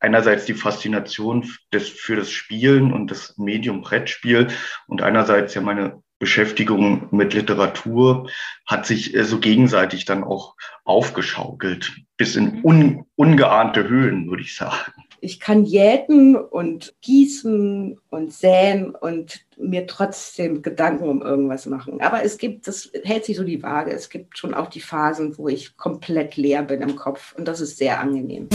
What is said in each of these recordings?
einerseits die Faszination des, für das Spielen und das Medium Brettspiel und einerseits ja meine Beschäftigung mit Literatur hat sich äh, so gegenseitig dann auch aufgeschaukelt, bis in mhm. un, ungeahnte Höhen, würde ich sagen. Ich kann jäten und gießen und säen und mir trotzdem Gedanken um irgendwas machen. Aber es gibt, das hält sich so die Waage. Es gibt schon auch die Phasen, wo ich komplett leer bin im Kopf und das ist sehr angenehm.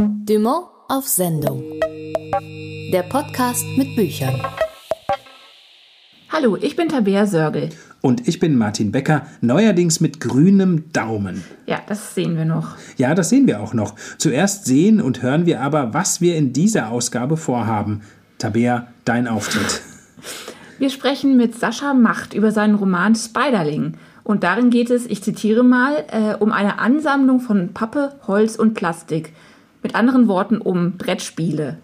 Dumont auf Sendung. Der Podcast mit Büchern. Hallo, ich bin Tabea Sörgel. Und ich bin Martin Becker, neuerdings mit grünem Daumen. Ja, das sehen wir noch. Ja, das sehen wir auch noch. Zuerst sehen und hören wir aber, was wir in dieser Ausgabe vorhaben. Tabea, dein Auftritt. Wir sprechen mit Sascha Macht über seinen Roman Spiderling. Und darin geht es, ich zitiere mal, äh, um eine Ansammlung von Pappe, Holz und Plastik. Mit anderen Worten um Brettspiele.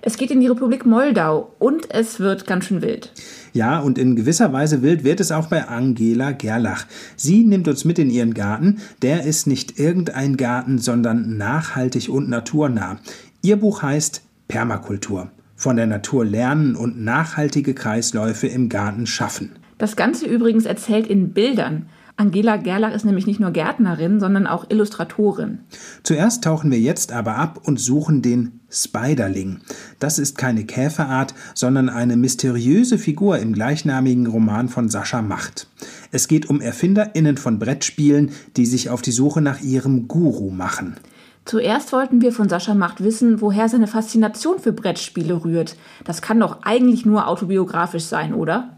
Es geht in die Republik Moldau und es wird ganz schön wild. Ja, und in gewisser Weise wild wird es auch bei Angela Gerlach. Sie nimmt uns mit in ihren Garten. Der ist nicht irgendein Garten, sondern nachhaltig und naturnah. Ihr Buch heißt Permakultur. Von der Natur lernen und nachhaltige Kreisläufe im Garten schaffen. Das Ganze übrigens erzählt in Bildern. Angela Gerlach ist nämlich nicht nur Gärtnerin, sondern auch Illustratorin. Zuerst tauchen wir jetzt aber ab und suchen den Spiderling. Das ist keine Käferart, sondern eine mysteriöse Figur im gleichnamigen Roman von Sascha Macht. Es geht um ErfinderInnen von Brettspielen, die sich auf die Suche nach ihrem Guru machen. Zuerst wollten wir von Sascha Macht wissen, woher seine Faszination für Brettspiele rührt. Das kann doch eigentlich nur autobiografisch sein, oder?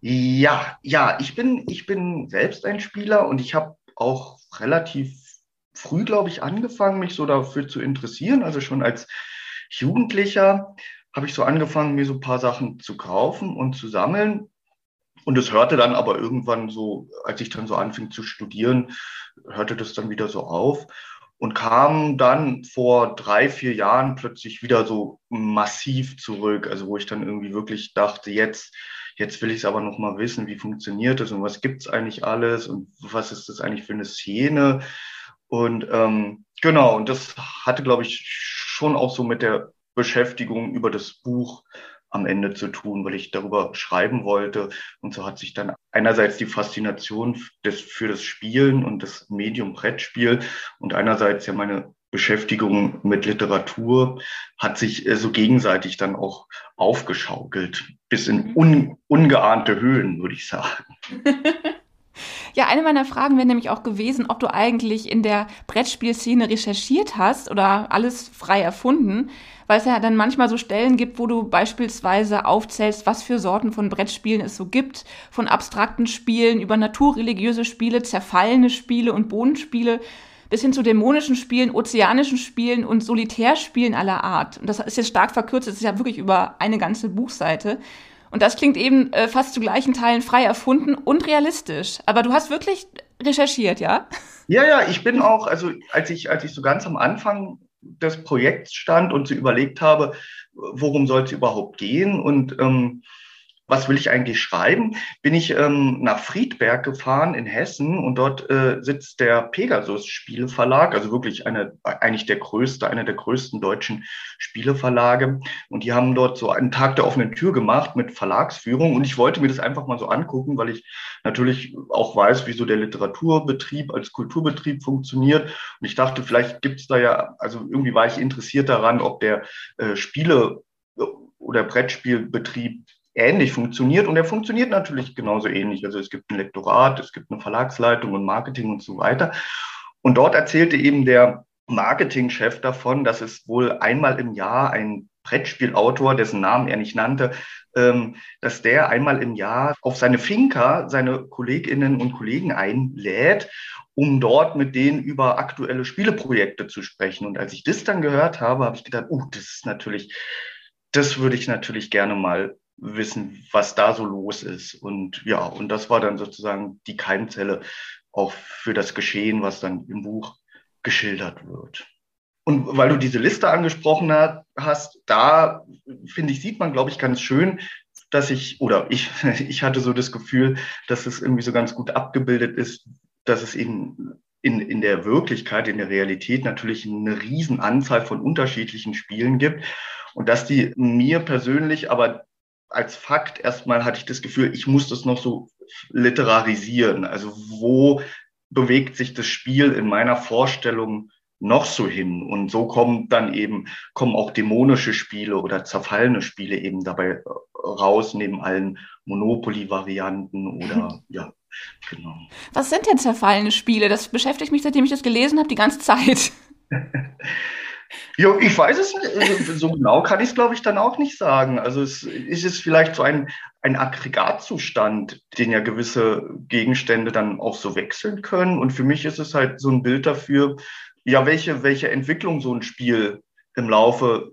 Ja, ja, ich bin, ich bin selbst ein Spieler und ich habe auch relativ früh, glaube ich, angefangen, mich so dafür zu interessieren. Also schon als Jugendlicher habe ich so angefangen, mir so ein paar Sachen zu kaufen und zu sammeln. Und es hörte dann aber irgendwann so, als ich dann so anfing zu studieren, hörte das dann wieder so auf und kam dann vor drei, vier Jahren plötzlich wieder so massiv zurück. Also wo ich dann irgendwie wirklich dachte, jetzt, Jetzt will ich es aber noch mal wissen, wie funktioniert das und was gibt es eigentlich alles und was ist das eigentlich für eine Szene? Und ähm, genau, und das hatte, glaube ich, schon auch so mit der Beschäftigung über das Buch am Ende zu tun, weil ich darüber schreiben wollte. Und so hat sich dann einerseits die Faszination des, für das Spielen und das Medium Brettspiel und einerseits ja meine Beschäftigung mit Literatur hat sich äh, so gegenseitig dann auch aufgeschaukelt, bis in mhm. un, ungeahnte Höhen, würde ich sagen. Ja, eine meiner Fragen wäre nämlich auch gewesen, ob du eigentlich in der Brettspielszene recherchiert hast oder alles frei erfunden, weil es ja dann manchmal so Stellen gibt, wo du beispielsweise aufzählst, was für Sorten von Brettspielen es so gibt, von abstrakten Spielen über naturreligiöse Spiele, zerfallene Spiele und Bodenspiele bis hin zu dämonischen Spielen, ozeanischen Spielen und Solitärspielen aller Art. Und das ist jetzt stark verkürzt, das ist ja wirklich über eine ganze Buchseite. Und das klingt eben äh, fast zu gleichen Teilen frei erfunden und realistisch. Aber du hast wirklich recherchiert, ja? Ja, ja, ich bin auch, also als ich, als ich so ganz am Anfang des Projekts stand und so überlegt habe, worum soll es überhaupt gehen und ähm, was will ich eigentlich schreiben, bin ich ähm, nach Friedberg gefahren in Hessen und dort äh, sitzt der Pegasus Spieleverlag, also wirklich eine, eigentlich der größte, einer der größten deutschen Spieleverlage. Und die haben dort so einen Tag der offenen Tür gemacht mit Verlagsführung und ich wollte mir das einfach mal so angucken, weil ich natürlich auch weiß, wie so der Literaturbetrieb als Kulturbetrieb funktioniert. Und ich dachte, vielleicht gibt es da ja, also irgendwie war ich interessiert daran, ob der äh, Spiele oder Brettspielbetrieb ähnlich funktioniert und er funktioniert natürlich genauso ähnlich. Also es gibt ein Lektorat, es gibt eine Verlagsleitung und Marketing und so weiter. Und dort erzählte eben der Marketingchef davon, dass es wohl einmal im Jahr ein Brettspielautor, dessen Namen er nicht nannte, ähm, dass der einmal im Jahr auf seine Finca seine Kolleginnen und Kollegen einlädt, um dort mit denen über aktuelle Spieleprojekte zu sprechen. Und als ich das dann gehört habe, habe ich gedacht, uh, das ist natürlich, das würde ich natürlich gerne mal wissen, was da so los ist. Und ja, und das war dann sozusagen die Keimzelle auch für das Geschehen, was dann im Buch geschildert wird. Und weil du diese Liste angesprochen hast, da finde ich, sieht man, glaube ich, ganz schön, dass ich, oder ich, ich hatte so das Gefühl, dass es irgendwie so ganz gut abgebildet ist, dass es eben in, in der Wirklichkeit, in der Realität natürlich eine riesen Anzahl von unterschiedlichen Spielen gibt und dass die mir persönlich aber als Fakt erstmal hatte ich das Gefühl, ich muss das noch so literarisieren. Also wo bewegt sich das Spiel in meiner Vorstellung noch so hin? Und so kommen dann eben, kommen auch dämonische Spiele oder zerfallene Spiele eben dabei raus, neben allen Monopoly-Varianten oder ja, genau. Was sind denn zerfallene Spiele? Das beschäftigt mich, seitdem ich das gelesen habe, die ganze Zeit. Ja, ich weiß es nicht. Also, so genau kann ich es, glaube ich, dann auch nicht sagen. Also es ist es vielleicht so ein, ein Aggregatzustand, den ja gewisse Gegenstände dann auch so wechseln können. Und für mich ist es halt so ein Bild dafür, ja, welche, welche Entwicklung so ein Spiel im Laufe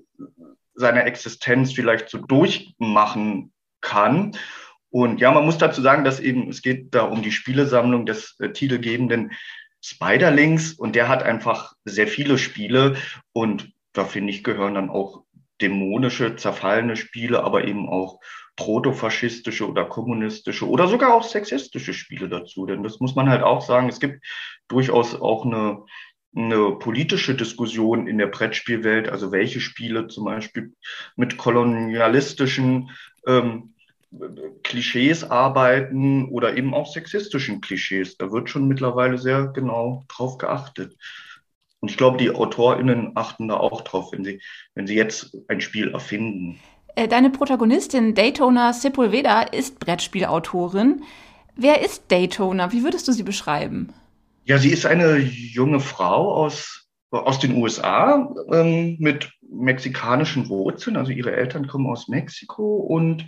seiner Existenz vielleicht so durchmachen kann. Und ja, man muss dazu sagen, dass eben, es geht da um die Spielesammlung des äh, titelgebenden Spiderlinks und der hat einfach sehr viele Spiele und da finde ich gehören dann auch dämonische, zerfallene Spiele, aber eben auch protofaschistische oder kommunistische oder sogar auch sexistische Spiele dazu. Denn das muss man halt auch sagen, es gibt durchaus auch eine, eine politische Diskussion in der Brettspielwelt, also welche Spiele zum Beispiel mit kolonialistischen ähm, Klischees arbeiten oder eben auch sexistischen Klischees. Da wird schon mittlerweile sehr genau drauf geachtet. Und ich glaube, die AutorInnen achten da auch drauf, wenn sie, wenn sie jetzt ein Spiel erfinden. Äh, deine Protagonistin Daytona Sepulveda ist Brettspielautorin. Wer ist Daytona? Wie würdest du sie beschreiben? Ja, sie ist eine junge Frau aus, aus den USA ähm, mit mexikanischen Wurzeln. Also ihre Eltern kommen aus Mexiko und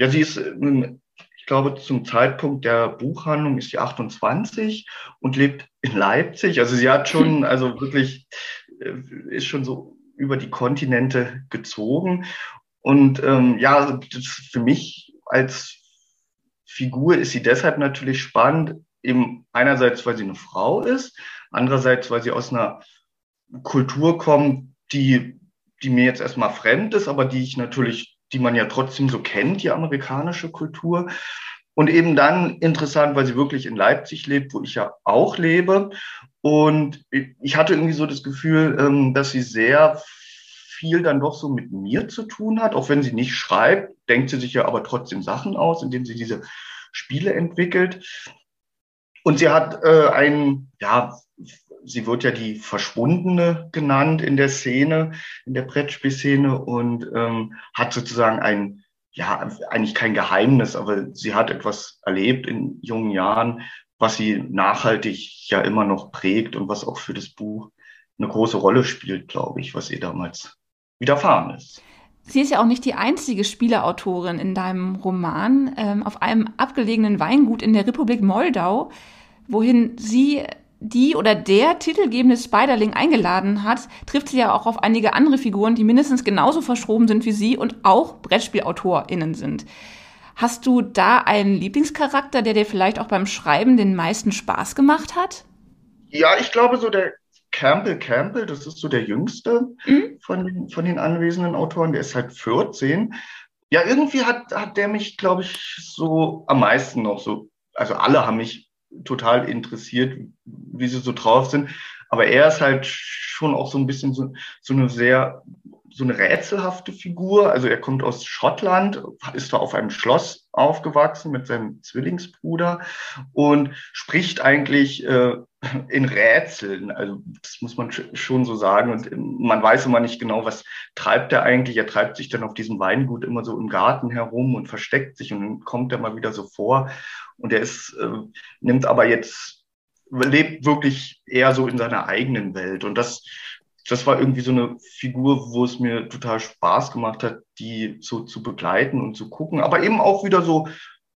ja, sie ist, ähm, ich glaube, zum Zeitpunkt der Buchhandlung ist sie 28 und lebt in Leipzig. Also sie hat schon, also wirklich, äh, ist schon so über die Kontinente gezogen. Und ähm, ja, für mich als Figur ist sie deshalb natürlich spannend, eben einerseits, weil sie eine Frau ist, andererseits, weil sie aus einer Kultur kommt, die, die mir jetzt erstmal fremd ist, aber die ich natürlich die man ja trotzdem so kennt, die amerikanische Kultur. Und eben dann interessant, weil sie wirklich in Leipzig lebt, wo ich ja auch lebe. Und ich hatte irgendwie so das Gefühl, ähm, dass sie sehr viel dann doch so mit mir zu tun hat. Auch wenn sie nicht schreibt, denkt sie sich ja aber trotzdem Sachen aus, indem sie diese Spiele entwickelt. Und sie hat äh, ein, ja, sie wird ja die Verschwundene genannt in der Szene, in der Brettspielszene und ähm, hat sozusagen ein, ja, eigentlich kein Geheimnis, aber sie hat etwas erlebt in jungen Jahren, was sie nachhaltig ja immer noch prägt und was auch für das Buch eine große Rolle spielt, glaube ich, was ihr damals widerfahren ist. Sie ist ja auch nicht die einzige Spieleautorin in deinem Roman. Ähm, auf einem abgelegenen Weingut in der Republik Moldau, wohin sie die oder der titelgebende Spiderling eingeladen hat, trifft sie ja auch auf einige andere Figuren, die mindestens genauso verschroben sind wie sie und auch BrettspielautorInnen sind. Hast du da einen Lieblingscharakter, der dir vielleicht auch beim Schreiben den meisten Spaß gemacht hat? Ja, ich glaube so der Campbell Campbell, das ist so der jüngste mhm. von, den, von den anwesenden Autoren, der ist halt 14. Ja, irgendwie hat, hat der mich, glaube ich, so am meisten noch so, also alle haben mich total interessiert, wie sie so drauf sind. Aber er ist halt schon auch so ein bisschen so, so eine sehr, so eine rätselhafte Figur. Also er kommt aus Schottland, ist da auf einem Schloss aufgewachsen mit seinem Zwillingsbruder und spricht eigentlich äh, in Rätseln. Also das muss man schon so sagen. Und man weiß immer nicht genau, was treibt er eigentlich. Er treibt sich dann auf diesem Weingut immer so im Garten herum und versteckt sich und dann kommt er mal wieder so vor. Und er ist, äh, nimmt aber jetzt, lebt wirklich eher so in seiner eigenen Welt. Und das, das war irgendwie so eine Figur, wo es mir total Spaß gemacht hat, die so zu begleiten und zu gucken, aber eben auch wieder so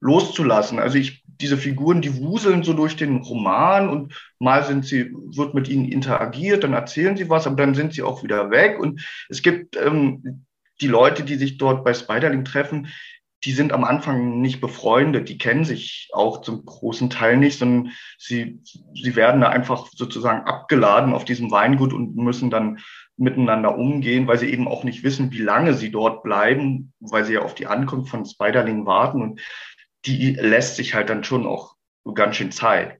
loszulassen. Also ich, diese Figuren, die wuseln so durch den Roman und mal sind sie, wird mit ihnen interagiert, dann erzählen sie was, aber dann sind sie auch wieder weg. Und es gibt ähm, die Leute, die sich dort bei Spiderling treffen, die sind am Anfang nicht befreundet, die kennen sich auch zum großen Teil nicht, sondern sie, sie werden da einfach sozusagen abgeladen auf diesem Weingut und müssen dann miteinander umgehen, weil sie eben auch nicht wissen, wie lange sie dort bleiben, weil sie ja auf die Ankunft von Spiderling warten und die lässt sich halt dann schon auch ganz schön Zeit.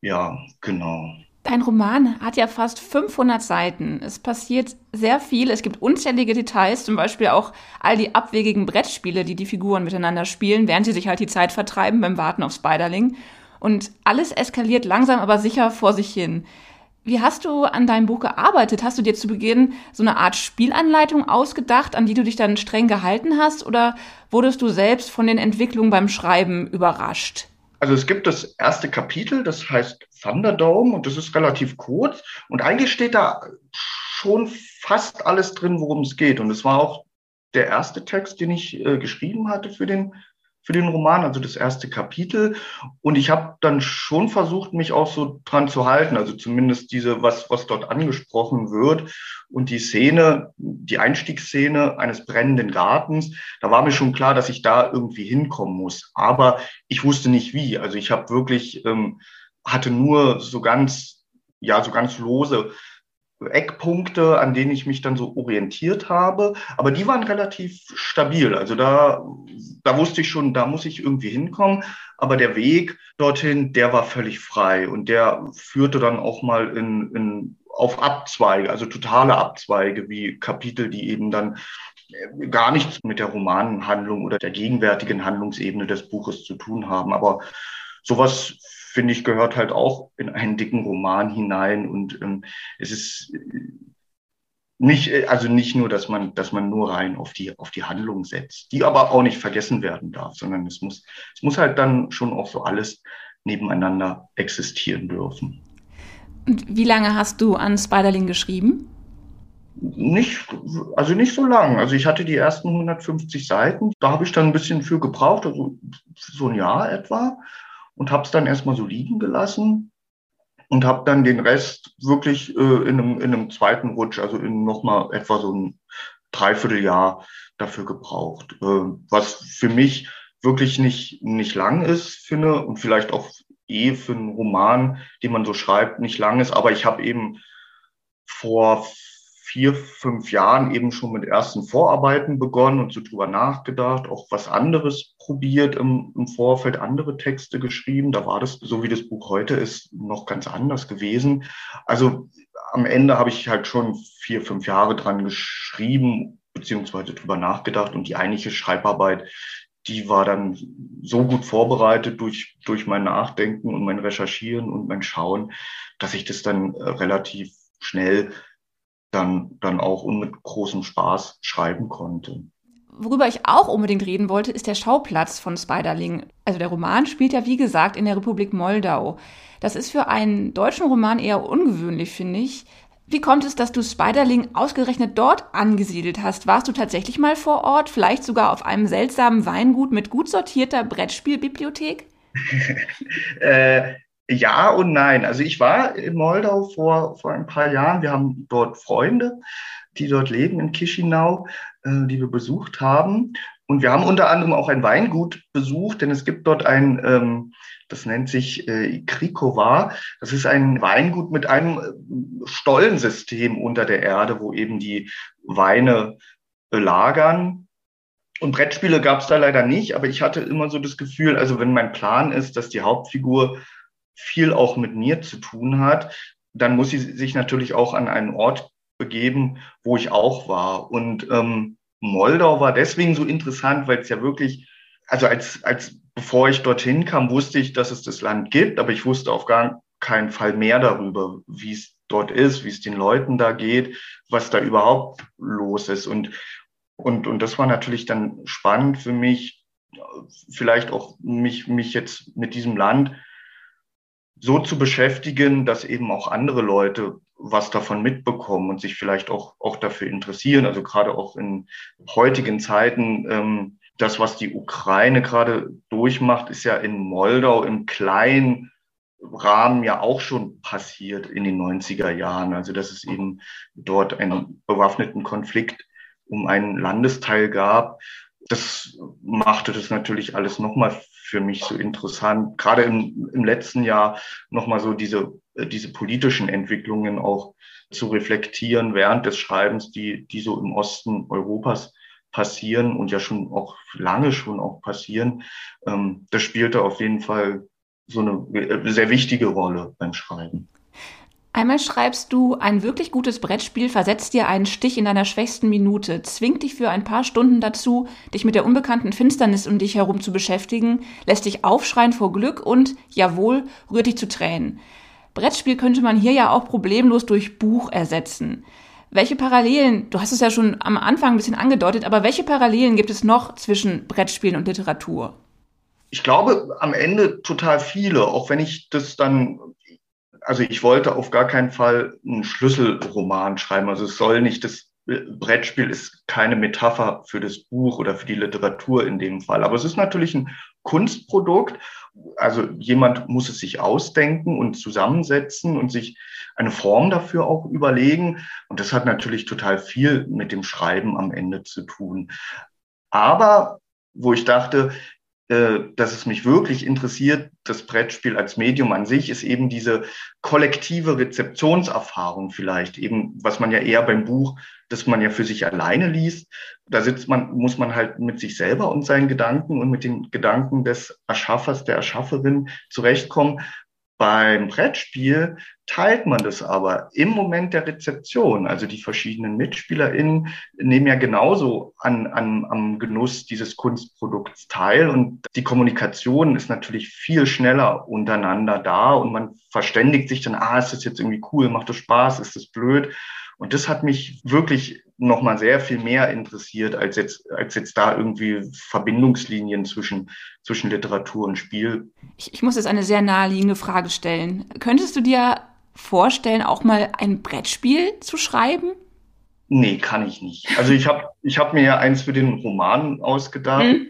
Ja, genau. Dein Roman hat ja fast 500 Seiten. Es passiert sehr viel. Es gibt unzählige Details, zum Beispiel auch all die abwegigen Brettspiele, die die Figuren miteinander spielen, während sie sich halt die Zeit vertreiben beim Warten auf Spiderling. Und alles eskaliert langsam, aber sicher vor sich hin. Wie hast du an deinem Buch gearbeitet? Hast du dir zu Beginn so eine Art Spielanleitung ausgedacht, an die du dich dann streng gehalten hast? Oder wurdest du selbst von den Entwicklungen beim Schreiben überrascht? Also es gibt das erste Kapitel, das heißt Thunderdome und das ist relativ kurz und eigentlich steht da schon fast alles drin, worum es geht. Und es war auch der erste Text, den ich äh, geschrieben hatte für den für den Roman, also das erste Kapitel. Und ich habe dann schon versucht, mich auch so dran zu halten, also zumindest diese, was, was dort angesprochen wird. Und die Szene, die Einstiegsszene eines brennenden Gartens, da war mir schon klar, dass ich da irgendwie hinkommen muss. Aber ich wusste nicht wie. Also ich habe wirklich, ähm, hatte nur so ganz, ja, so ganz lose Eckpunkte, an denen ich mich dann so orientiert habe. Aber die waren relativ stabil. Also da, da wusste ich schon, da muss ich irgendwie hinkommen. Aber der Weg dorthin, der war völlig frei und der führte dann auch mal in, in, auf Abzweige, also totale Abzweige, wie Kapitel, die eben dann gar nichts mit der Romanhandlung oder der gegenwärtigen Handlungsebene des Buches zu tun haben. Aber sowas finde ich, gehört halt auch in einen dicken Roman hinein. Und ähm, es ist nicht, also nicht nur, dass man, dass man nur rein auf die, auf die Handlung setzt, die aber auch nicht vergessen werden darf, sondern es muss, es muss halt dann schon auch so alles nebeneinander existieren dürfen. Und wie lange hast du an Spiderling geschrieben? Nicht, also nicht so lang. Also ich hatte die ersten 150 Seiten. Da habe ich dann ein bisschen für gebraucht, also so ein Jahr etwa und habe es dann erstmal so liegen gelassen und habe dann den Rest wirklich äh, in, einem, in einem zweiten Rutsch, also in nochmal etwa so ein Dreivierteljahr dafür gebraucht. Äh, was für mich wirklich nicht, nicht lang ist, finde, und vielleicht auch eh für einen Roman, den man so schreibt, nicht lang ist. Aber ich habe eben vor vier, fünf Jahren eben schon mit ersten Vorarbeiten begonnen und so drüber nachgedacht, auch was anderes probiert im, im Vorfeld, andere Texte geschrieben. Da war das, so wie das Buch heute ist, noch ganz anders gewesen. Also am Ende habe ich halt schon vier, fünf Jahre dran geschrieben, beziehungsweise drüber nachgedacht und die eigentliche Schreibarbeit, die war dann so gut vorbereitet durch, durch mein Nachdenken und mein Recherchieren und mein Schauen, dass ich das dann äh, relativ schnell dann, dann auch und mit großem Spaß schreiben konnte. Worüber ich auch unbedingt reden wollte, ist der Schauplatz von Spiderling. Also der Roman spielt ja, wie gesagt, in der Republik Moldau. Das ist für einen deutschen Roman eher ungewöhnlich, finde ich. Wie kommt es, dass du Spiderling ausgerechnet dort angesiedelt hast? Warst du tatsächlich mal vor Ort, vielleicht sogar auf einem seltsamen Weingut mit gut sortierter Brettspielbibliothek? äh, ja und nein. Also ich war in Moldau vor, vor ein paar Jahren. Wir haben dort Freunde, die dort leben in Chisinau, äh, die wir besucht haben. Und wir haben unter anderem auch ein Weingut besucht, denn es gibt dort ein, ähm, das nennt sich äh, Krikova. Das ist ein Weingut mit einem äh, Stollensystem unter der Erde, wo eben die Weine lagern. Und Brettspiele gab es da leider nicht, aber ich hatte immer so das Gefühl, also wenn mein Plan ist, dass die Hauptfigur viel auch mit mir zu tun hat, dann muss sie sich natürlich auch an einen Ort begeben, wo ich auch war. Und ähm, Moldau war deswegen so interessant, weil es ja wirklich, also als, als bevor ich dorthin kam, wusste ich, dass es das Land gibt, aber ich wusste auf gar keinen Fall mehr darüber, wie es dort ist, wie es den Leuten da geht, was da überhaupt los ist. Und, und, und das war natürlich dann spannend für mich, vielleicht auch mich, mich jetzt mit diesem Land so zu beschäftigen, dass eben auch andere Leute was davon mitbekommen und sich vielleicht auch, auch dafür interessieren. Also gerade auch in heutigen Zeiten, ähm, das, was die Ukraine gerade durchmacht, ist ja in Moldau im kleinen Rahmen ja auch schon passiert in den 90er Jahren. Also dass es eben dort einen bewaffneten Konflikt um einen Landesteil gab. Das machte das natürlich alles nochmal für mich so interessant, gerade im, im letzten Jahr nochmal so diese, äh, diese politischen Entwicklungen auch zu reflektieren während des Schreibens, die, die so im Osten Europas passieren und ja schon auch lange schon auch passieren. Ähm, das spielte auf jeden Fall so eine äh, sehr wichtige Rolle beim Schreiben. Einmal schreibst du, ein wirklich gutes Brettspiel versetzt dir einen Stich in deiner schwächsten Minute, zwingt dich für ein paar Stunden dazu, dich mit der unbekannten Finsternis um dich herum zu beschäftigen, lässt dich aufschreien vor Glück und, jawohl, rührt dich zu Tränen. Brettspiel könnte man hier ja auch problemlos durch Buch ersetzen. Welche Parallelen, du hast es ja schon am Anfang ein bisschen angedeutet, aber welche Parallelen gibt es noch zwischen Brettspielen und Literatur? Ich glaube am Ende total viele, auch wenn ich das dann also ich wollte auf gar keinen Fall einen Schlüsselroman schreiben. Also es soll nicht das Brettspiel ist keine Metapher für das Buch oder für die Literatur in dem Fall. Aber es ist natürlich ein Kunstprodukt. Also jemand muss es sich ausdenken und zusammensetzen und sich eine Form dafür auch überlegen. Und das hat natürlich total viel mit dem Schreiben am Ende zu tun. Aber wo ich dachte, dass es mich wirklich interessiert, das Brettspiel als Medium an sich, ist eben diese kollektive Rezeptionserfahrung vielleicht, eben was man ja eher beim Buch, das man ja für sich alleine liest. Da sitzt man, muss man halt mit sich selber und seinen Gedanken und mit den Gedanken des Erschaffers, der Erschafferin zurechtkommen. Beim Brettspiel teilt man das aber im Moment der Rezeption. Also die verschiedenen MitspielerInnen nehmen ja genauso an, an, am Genuss dieses Kunstprodukts teil. Und die Kommunikation ist natürlich viel schneller untereinander da und man verständigt sich dann, ah, ist das jetzt irgendwie cool, macht das Spaß, ist das blöd? Und das hat mich wirklich nochmal sehr viel mehr interessiert, als jetzt, als jetzt da irgendwie Verbindungslinien zwischen, zwischen Literatur und Spiel. Ich, ich muss jetzt eine sehr naheliegende Frage stellen. Könntest du dir vorstellen, auch mal ein Brettspiel zu schreiben? Nee, kann ich nicht. Also ich habe ich hab mir ja eins für den Roman ausgedacht. Hm.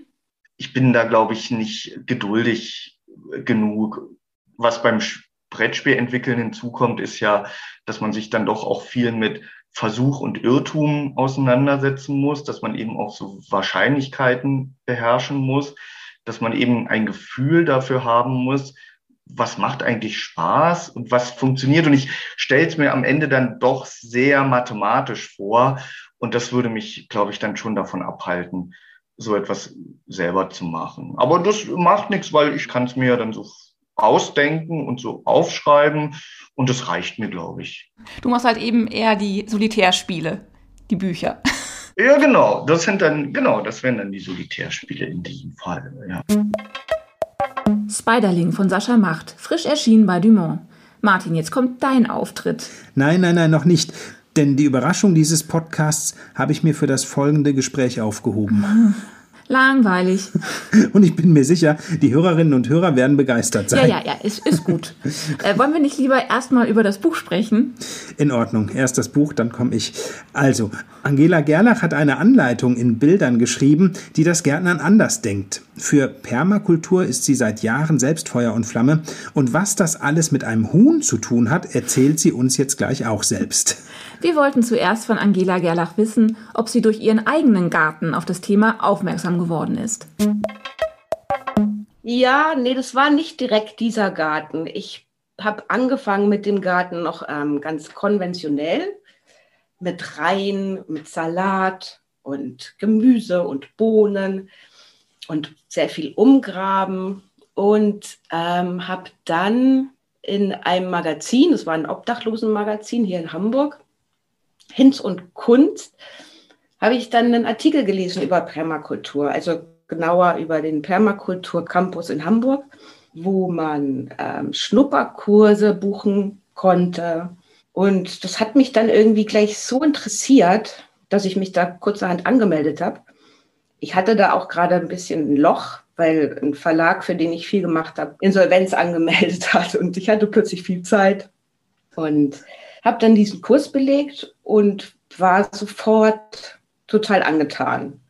Ich bin da, glaube ich, nicht geduldig genug. Was beim Brettspiel entwickeln hinzukommt, ist ja, dass man sich dann doch auch viel mit Versuch und Irrtum auseinandersetzen muss, dass man eben auch so Wahrscheinlichkeiten beherrschen muss, dass man eben ein Gefühl dafür haben muss, was macht eigentlich Spaß und was funktioniert. Und ich stelle es mir am Ende dann doch sehr mathematisch vor. Und das würde mich, glaube ich, dann schon davon abhalten, so etwas selber zu machen. Aber das macht nichts, weil ich kann es mir dann so ausdenken und so aufschreiben. Und das reicht mir, glaube ich. Du machst halt eben eher die Solitärspiele, die Bücher. Ja, genau. Das sind dann, genau, das wären dann die Solitärspiele in diesem Fall. Ja. Spiderling von Sascha Macht, frisch erschienen bei Dumont. Martin, jetzt kommt dein Auftritt. Nein, nein, nein, noch nicht. Denn die Überraschung dieses Podcasts habe ich mir für das folgende Gespräch aufgehoben. Langweilig. Und ich bin mir sicher, die Hörerinnen und Hörer werden begeistert sein. Ja, ja, ja, ist, ist gut. äh, wollen wir nicht lieber erstmal über das Buch sprechen? In Ordnung. Erst das Buch, dann komme ich. Also, Angela Gerlach hat eine Anleitung in Bildern geschrieben, die das Gärtnern anders denkt. Für Permakultur ist sie seit Jahren selbst Feuer und Flamme. Und was das alles mit einem Huhn zu tun hat, erzählt sie uns jetzt gleich auch selbst. Wir wollten zuerst von Angela Gerlach wissen, ob sie durch ihren eigenen Garten auf das Thema aufmerksam geworden ist. Ja, nee, das war nicht direkt dieser Garten. Ich habe angefangen mit dem Garten noch ähm, ganz konventionell, mit Reihen, mit Salat und Gemüse und Bohnen und sehr viel umgraben und ähm, habe dann in einem Magazin, es war ein Obdachlosenmagazin hier in Hamburg, Hinz und Kunst, habe ich dann einen Artikel gelesen über Permakultur, also genauer über den Permakultur Campus in Hamburg, wo man ähm, Schnupperkurse buchen konnte. Und das hat mich dann irgendwie gleich so interessiert, dass ich mich da kurzerhand angemeldet habe. Ich hatte da auch gerade ein bisschen ein Loch, weil ein Verlag, für den ich viel gemacht habe, Insolvenz angemeldet hat und ich hatte plötzlich viel Zeit. Und habe dann diesen Kurs belegt und war sofort total angetan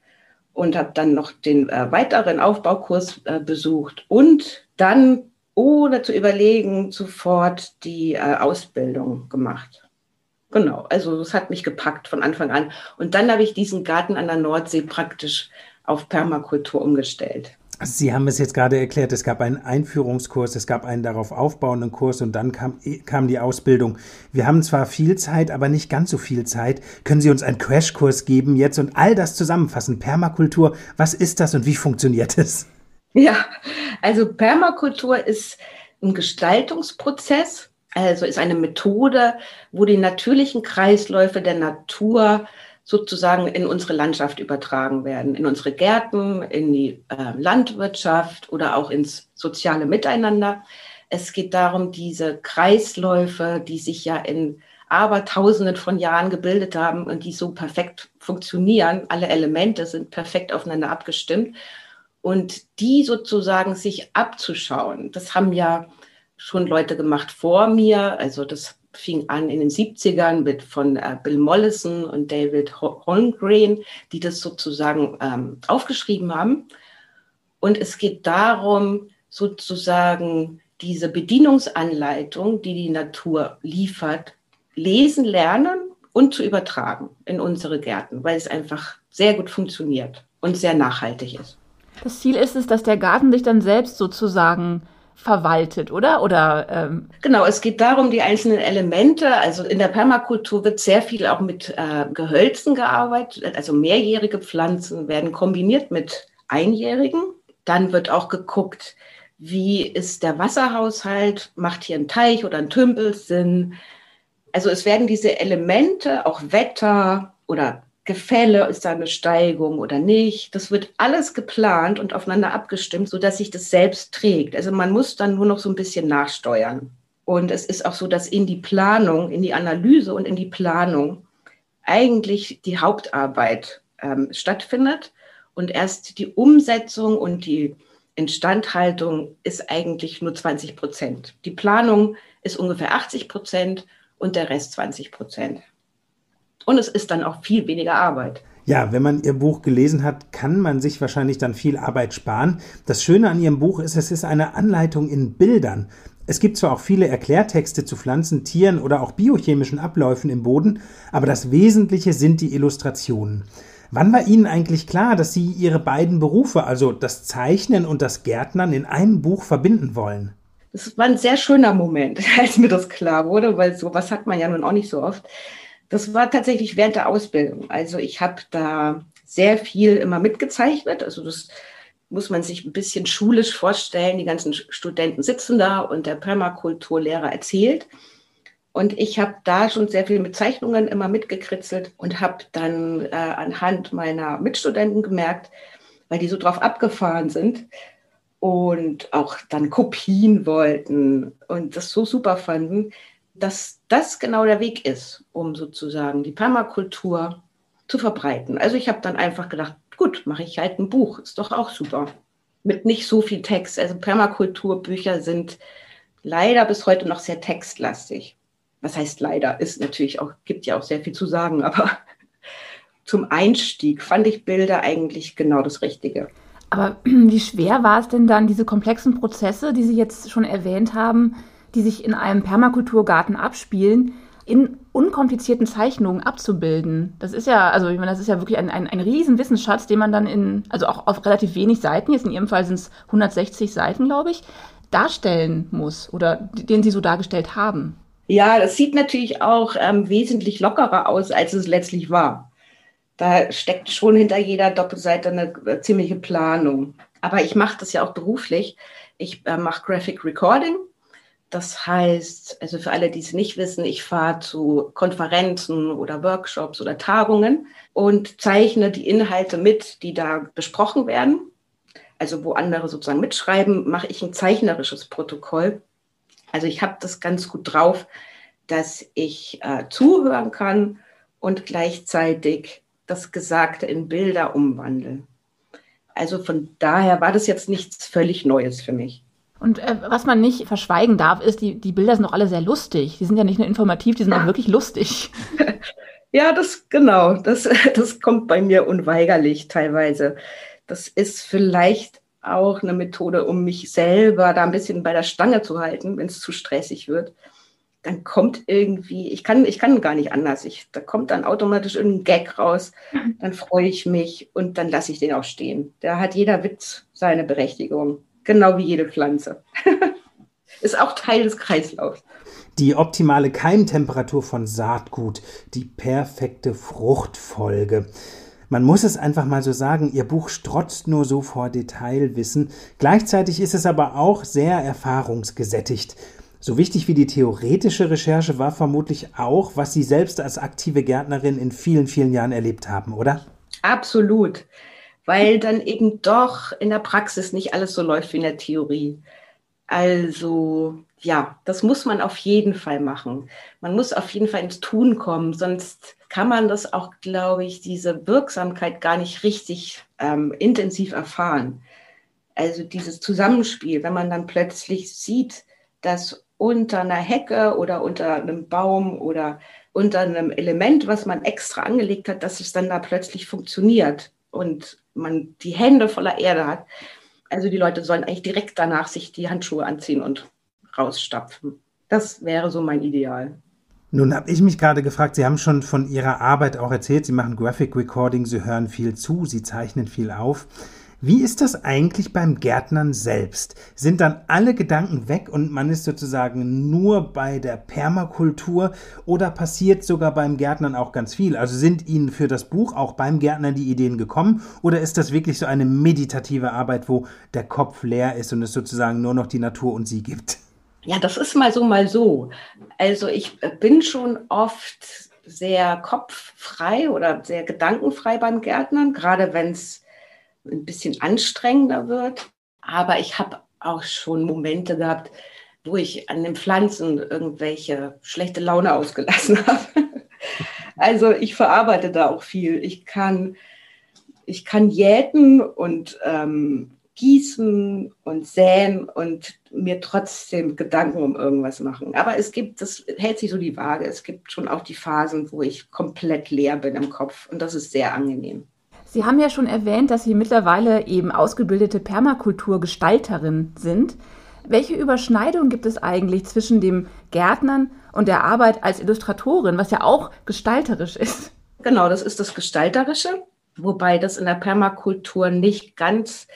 und habe dann noch den äh, weiteren Aufbaukurs äh, besucht und dann ohne zu überlegen sofort die äh, Ausbildung gemacht. Genau, also das hat mich gepackt von Anfang an. Und dann habe ich diesen Garten an der Nordsee praktisch auf Permakultur umgestellt. Sie haben es jetzt gerade erklärt, es gab einen Einführungskurs, es gab einen darauf aufbauenden Kurs und dann kam, kam die Ausbildung. Wir haben zwar viel Zeit, aber nicht ganz so viel Zeit. Können Sie uns einen Crashkurs geben jetzt und all das zusammenfassen? Permakultur, was ist das und wie funktioniert es? Ja, also Permakultur ist ein Gestaltungsprozess Also ist eine Methode, wo die natürlichen Kreisläufe der Natur sozusagen in unsere Landschaft übertragen werden, in unsere Gärten, in die äh, Landwirtschaft oder auch ins soziale Miteinander. Es geht darum, diese Kreisläufe, die sich ja in Abertausenden von Jahren gebildet haben und die so perfekt funktionieren, alle Elemente sind perfekt aufeinander abgestimmt und die sozusagen sich abzuschauen. Das haben ja schon Leute gemacht vor mir, also das fing an in den 70ern mit von äh, Bill Mollison und David Holmgren, die das sozusagen ähm, aufgeschrieben haben. Und es geht darum, sozusagen diese Bedienungsanleitung, die die Natur liefert, lesen, lernen und zu übertragen in unsere Gärten, weil es einfach sehr gut funktioniert und sehr nachhaltig ist. Das Ziel ist es, dass der Garten sich dann selbst sozusagen verwaltet, oder? Oder ähm genau, es geht darum, die einzelnen Elemente. Also in der Permakultur wird sehr viel auch mit äh, Gehölzen gearbeitet. Also mehrjährige Pflanzen werden kombiniert mit einjährigen. Dann wird auch geguckt, wie ist der Wasserhaushalt? Macht hier ein Teich oder ein Tümpel Sinn? Also es werden diese Elemente, auch Wetter oder Gefälle, ist da eine Steigung oder nicht. Das wird alles geplant und aufeinander abgestimmt, sodass sich das selbst trägt. Also man muss dann nur noch so ein bisschen nachsteuern. Und es ist auch so, dass in die Planung, in die Analyse und in die Planung eigentlich die Hauptarbeit ähm, stattfindet. Und erst die Umsetzung und die Instandhaltung ist eigentlich nur 20 Prozent. Die Planung ist ungefähr 80 Prozent und der Rest 20 Prozent. Und es ist dann auch viel weniger Arbeit. Ja, wenn man Ihr Buch gelesen hat, kann man sich wahrscheinlich dann viel Arbeit sparen. Das Schöne an Ihrem Buch ist, es ist eine Anleitung in Bildern. Es gibt zwar auch viele Erklärtexte zu Pflanzen, Tieren oder auch biochemischen Abläufen im Boden, aber das Wesentliche sind die Illustrationen. Wann war Ihnen eigentlich klar, dass Sie Ihre beiden Berufe, also das Zeichnen und das Gärtnern, in einem Buch verbinden wollen? Das war ein sehr schöner Moment, als mir das klar wurde, weil sowas hat man ja nun auch nicht so oft. Das war tatsächlich während der Ausbildung. Also ich habe da sehr viel immer mitgezeichnet. Also das muss man sich ein bisschen schulisch vorstellen. Die ganzen Studenten sitzen da und der Permakulturlehrer erzählt. Und ich habe da schon sehr viel mit Zeichnungen immer mitgekritzelt und habe dann äh, anhand meiner Mitstudenten gemerkt, weil die so drauf abgefahren sind und auch dann Kopien wollten und das so super fanden, dass das genau der Weg ist, um sozusagen die Permakultur zu verbreiten. Also ich habe dann einfach gedacht, gut, mache ich halt ein Buch, ist doch auch super. Mit nicht so viel Text. Also Permakulturbücher sind leider bis heute noch sehr textlastig. Was heißt leider? Ist natürlich auch, gibt ja auch sehr viel zu sagen, aber zum Einstieg fand ich Bilder eigentlich genau das Richtige. Aber wie schwer war es denn dann, diese komplexen Prozesse, die Sie jetzt schon erwähnt haben, die sich in einem Permakulturgarten abspielen, in unkomplizierten Zeichnungen abzubilden. Das ist ja, also ich meine, das ist ja wirklich ein, ein, ein riesen den man dann in, also auch auf relativ wenig Seiten, jetzt in Ihrem Fall sind es 160 Seiten, glaube ich, darstellen muss oder den Sie so dargestellt haben. Ja, das sieht natürlich auch ähm, wesentlich lockerer aus, als es letztlich war. Da steckt schon hinter jeder Doppelseite eine äh, ziemliche Planung. Aber ich mache das ja auch beruflich. Ich äh, mache Graphic Recording das heißt, also für alle, die es nicht wissen, ich fahre zu Konferenzen oder Workshops oder Tagungen und zeichne die Inhalte mit, die da besprochen werden. Also wo andere sozusagen mitschreiben, mache ich ein zeichnerisches Protokoll. Also ich habe das ganz gut drauf, dass ich äh, zuhören kann und gleichzeitig das Gesagte in Bilder umwandeln. Also von daher war das jetzt nichts völlig Neues für mich. Und äh, was man nicht verschweigen darf, ist, die, die Bilder sind auch alle sehr lustig. Die sind ja nicht nur informativ, die sind ja. auch wirklich lustig. Ja, das genau. Das, das kommt bei mir unweigerlich teilweise. Das ist vielleicht auch eine Methode, um mich selber da ein bisschen bei der Stange zu halten, wenn es zu stressig wird. Dann kommt irgendwie, ich kann, ich kann gar nicht anders. Ich, da kommt dann automatisch irgendein Gag raus. Dann freue ich mich und dann lasse ich den auch stehen. Da hat jeder Witz seine Berechtigung. Genau wie jede Pflanze. Ist auch Teil des Kreislaufs. Die optimale Keimtemperatur von Saatgut, die perfekte Fruchtfolge. Man muss es einfach mal so sagen, Ihr Buch strotzt nur so vor Detailwissen. Gleichzeitig ist es aber auch sehr erfahrungsgesättigt. So wichtig wie die theoretische Recherche war vermutlich auch, was Sie selbst als aktive Gärtnerin in vielen, vielen Jahren erlebt haben, oder? Absolut, weil dann eben doch in der Praxis nicht alles so läuft wie in der Theorie. Also ja, das muss man auf jeden Fall machen. Man muss auf jeden Fall ins Tun kommen, sonst kann man das auch, glaube ich, diese Wirksamkeit gar nicht richtig ähm, intensiv erfahren. Also dieses Zusammenspiel, wenn man dann plötzlich sieht, dass unter einer Hecke oder unter einem Baum oder unter einem Element, was man extra angelegt hat, dass es dann da plötzlich funktioniert und man die Hände voller Erde hat. Also die Leute sollen eigentlich direkt danach sich die Handschuhe anziehen und rausstapfen. Das wäre so mein Ideal. Nun habe ich mich gerade gefragt, Sie haben schon von Ihrer Arbeit auch erzählt, Sie machen Graphic Recording, Sie hören viel zu, Sie zeichnen viel auf. Wie ist das eigentlich beim Gärtnern selbst? Sind dann alle Gedanken weg und man ist sozusagen nur bei der Permakultur oder passiert sogar beim Gärtnern auch ganz viel? Also sind Ihnen für das Buch auch beim Gärtnern die Ideen gekommen oder ist das wirklich so eine meditative Arbeit, wo der Kopf leer ist und es sozusagen nur noch die Natur und Sie gibt? Ja, das ist mal so, mal so. Also ich bin schon oft sehr kopffrei oder sehr gedankenfrei beim Gärtnern, gerade wenn es ein bisschen anstrengender wird. Aber ich habe auch schon Momente gehabt, wo ich an den Pflanzen irgendwelche schlechte Laune ausgelassen habe. Also ich verarbeite da auch viel. Ich kann, ich kann jäten und ähm, gießen und säen und mir trotzdem Gedanken um irgendwas machen. Aber es gibt, das hält sich so die Waage. Es gibt schon auch die Phasen, wo ich komplett leer bin im Kopf und das ist sehr angenehm. Sie haben ja schon erwähnt, dass Sie mittlerweile eben ausgebildete Permakulturgestalterin sind. Welche Überschneidung gibt es eigentlich zwischen dem Gärtnern und der Arbeit als Illustratorin, was ja auch gestalterisch ist? Genau, das ist das Gestalterische, wobei das in der Permakultur nicht ganz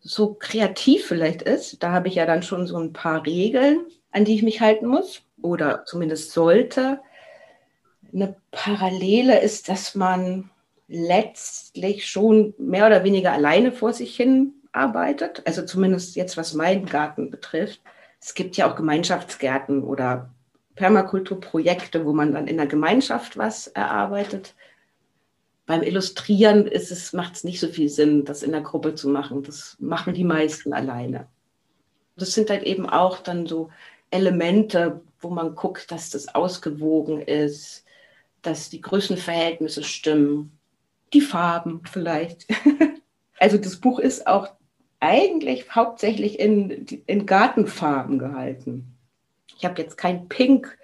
so kreativ vielleicht ist. Da habe ich ja dann schon so ein paar Regeln, an die ich mich halten muss oder zumindest sollte. Eine Parallele ist, dass man letztlich schon mehr oder weniger alleine vor sich hin arbeitet. Also zumindest jetzt, was meinen Garten betrifft. Es gibt ja auch Gemeinschaftsgärten oder Permakulturprojekte, wo man dann in der Gemeinschaft was erarbeitet. Beim Illustrieren ist es, macht es nicht so viel Sinn, das in der Gruppe zu machen. Das machen die meisten alleine. Das sind halt eben auch dann so Elemente, wo man guckt, dass das ausgewogen ist, dass die Größenverhältnisse stimmen die Farben vielleicht. also das Buch ist auch eigentlich hauptsächlich in, in Gartenfarben gehalten. Ich habe jetzt kein Pink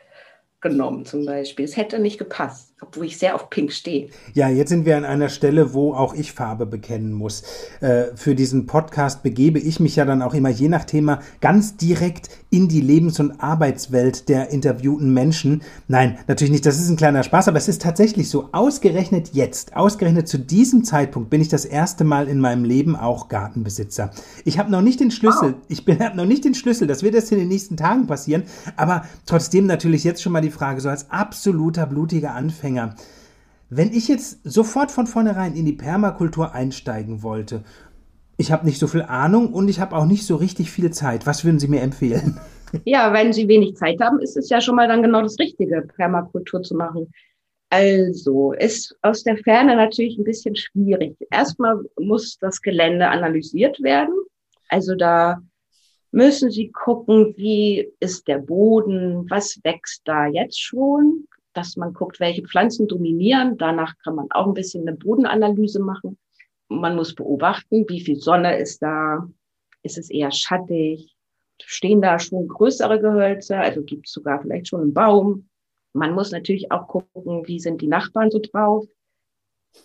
genommen zum Beispiel. Es hätte nicht gepasst, obwohl ich sehr auf Pink stehe. Ja, jetzt sind wir an einer Stelle, wo auch ich Farbe bekennen muss. Äh, für diesen Podcast begebe ich mich ja dann auch immer je nach Thema ganz direkt in die Lebens- und Arbeitswelt der interviewten Menschen. Nein, natürlich nicht, das ist ein kleiner Spaß, aber es ist tatsächlich so, ausgerechnet jetzt, ausgerechnet zu diesem Zeitpunkt bin ich das erste Mal in meinem Leben auch Gartenbesitzer. Ich habe noch nicht den Schlüssel, wow. ich habe noch nicht den Schlüssel, das wird erst in den nächsten Tagen passieren, aber trotzdem natürlich jetzt schon mal die Frage, so als absoluter blutiger Anfänger, wenn ich jetzt sofort von vornherein in die Permakultur einsteigen wollte ich habe nicht so viel Ahnung und ich habe auch nicht so richtig viel Zeit. Was würden Sie mir empfehlen? Ja, wenn Sie wenig Zeit haben, ist es ja schon mal dann genau das Richtige, Permakultur zu machen. Also, ist aus der Ferne natürlich ein bisschen schwierig. Erstmal muss das Gelände analysiert werden. Also da müssen Sie gucken, wie ist der Boden, was wächst da jetzt schon, dass man guckt, welche Pflanzen dominieren. Danach kann man auch ein bisschen eine Bodenanalyse machen man muss beobachten, wie viel Sonne ist da, ist es eher schattig, stehen da schon größere Gehölze, also gibt es sogar vielleicht schon einen Baum. Man muss natürlich auch gucken, wie sind die Nachbarn so drauf.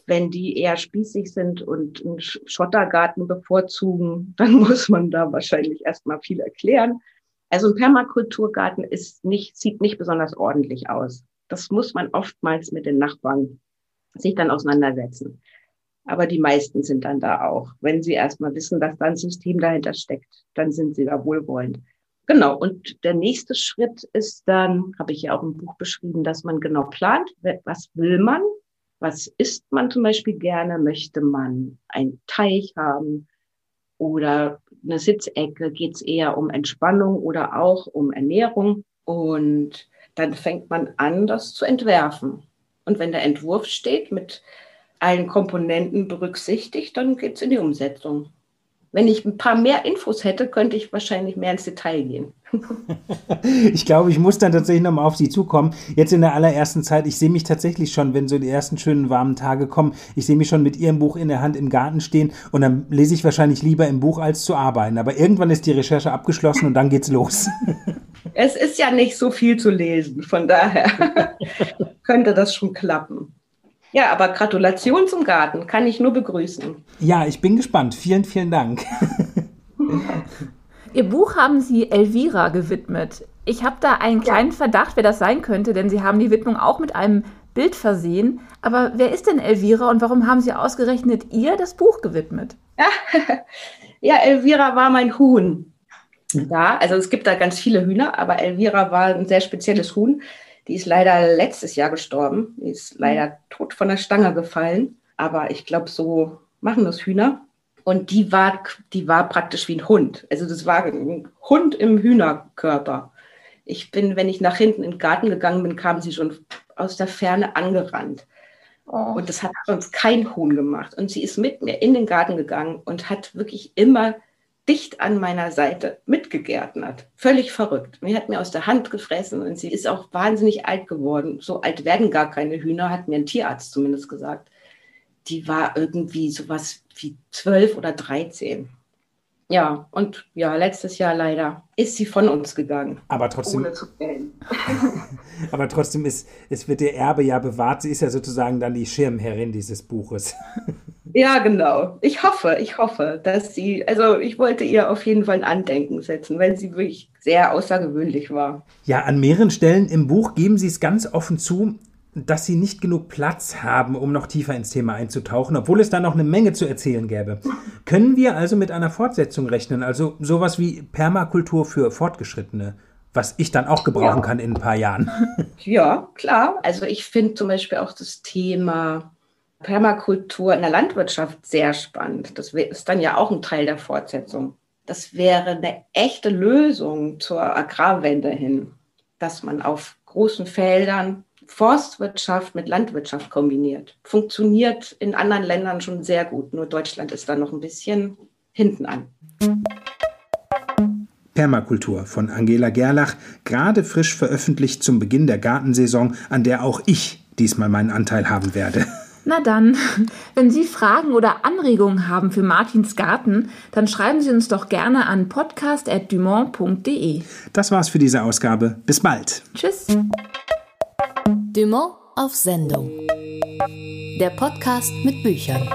Wenn die eher spießig sind und einen Schottergarten bevorzugen, dann muss man da wahrscheinlich erstmal viel erklären. Also ein Permakulturgarten ist nicht, sieht nicht besonders ordentlich aus. Das muss man oftmals mit den Nachbarn sich dann auseinandersetzen. Aber die meisten sind dann da auch. Wenn sie erstmal wissen, dass da ein System dahinter steckt, dann sind sie da wohlwollend. Genau. Und der nächste Schritt ist dann, habe ich ja auch im Buch beschrieben, dass man genau plant, was will man? Was isst man zum Beispiel gerne? Möchte man einen Teich haben? oder eine Sitzecke geht es eher um Entspannung oder auch um Ernährung. Und dann fängt man an, das zu entwerfen. Und wenn der Entwurf steht, mit allen Komponenten berücksichtigt, dann geht es in die Umsetzung. Wenn ich ein paar mehr Infos hätte, könnte ich wahrscheinlich mehr ins Detail gehen. ich glaube, ich muss dann tatsächlich nochmal auf Sie zukommen. Jetzt in der allerersten Zeit, ich sehe mich tatsächlich schon, wenn so die ersten schönen warmen Tage kommen, ich sehe mich schon mit Ihrem Buch in der Hand im Garten stehen und dann lese ich wahrscheinlich lieber im Buch als zu arbeiten. Aber irgendwann ist die Recherche abgeschlossen und dann geht's los. Es ist ja nicht so viel zu lesen, von daher könnte das schon klappen. Ja, aber Gratulation zum Garten, kann ich nur begrüßen. Ja, ich bin gespannt. Vielen, vielen Dank. Ihr Buch haben Sie Elvira gewidmet. Ich habe da einen kleinen ja. Verdacht, wer das sein könnte, denn Sie haben die Widmung auch mit einem Bild versehen. Aber wer ist denn Elvira und warum haben Sie ausgerechnet ihr das Buch gewidmet? Ja, ja Elvira war mein Huhn. Ja, also es gibt da ganz viele Hühner, aber Elvira war ein sehr spezielles Huhn. Die ist leider letztes Jahr gestorben. Die ist leider mhm. tot von der Stange gefallen. Aber ich glaube, so machen das Hühner. Und die war, die war praktisch wie ein Hund. Also das war ein Hund im Hühnerkörper. Ich bin, wenn ich nach hinten in den Garten gegangen bin, kam sie schon aus der Ferne angerannt. Oh. Und das hat sonst kein Huhn gemacht. Und sie ist mit mir in den Garten gegangen und hat wirklich immer dicht an meiner Seite mitgegärtnert. Völlig verrückt. Die hat mir aus der Hand gefressen und sie ist auch wahnsinnig alt geworden. So alt werden gar keine Hühner, hat mir ein Tierarzt zumindest gesagt. Die war irgendwie sowas wie zwölf oder dreizehn. Ja, und ja, letztes Jahr leider ist sie von uns gegangen. Aber trotzdem. Ohne zu aber trotzdem ist, es wird ihr Erbe ja bewahrt. Sie ist ja sozusagen dann die Schirmherrin dieses Buches. Ja, genau. Ich hoffe, ich hoffe, dass sie, also ich wollte ihr auf jeden Fall ein Andenken setzen, weil sie wirklich sehr außergewöhnlich war. Ja, an mehreren Stellen im Buch geben sie es ganz offen zu, dass sie nicht genug Platz haben, um noch tiefer ins Thema einzutauchen, obwohl es da noch eine Menge zu erzählen gäbe. Können wir also mit einer Fortsetzung rechnen, also sowas wie Permakultur für Fortgeschrittene? was ich dann auch gebrauchen ja. kann in ein paar Jahren. Ja, klar. Also ich finde zum Beispiel auch das Thema Permakultur in der Landwirtschaft sehr spannend. Das ist dann ja auch ein Teil der Fortsetzung. Das wäre eine echte Lösung zur Agrarwende hin, dass man auf großen Feldern Forstwirtschaft mit Landwirtschaft kombiniert. Funktioniert in anderen Ländern schon sehr gut, nur Deutschland ist da noch ein bisschen hinten an. Permakultur von Angela Gerlach, gerade frisch veröffentlicht zum Beginn der Gartensaison, an der auch ich diesmal meinen Anteil haben werde. Na dann, wenn Sie Fragen oder Anregungen haben für Martins Garten, dann schreiben Sie uns doch gerne an podcast.dumont.de. Das war's für diese Ausgabe. Bis bald. Tschüss. Dumont auf Sendung. Der Podcast mit Büchern.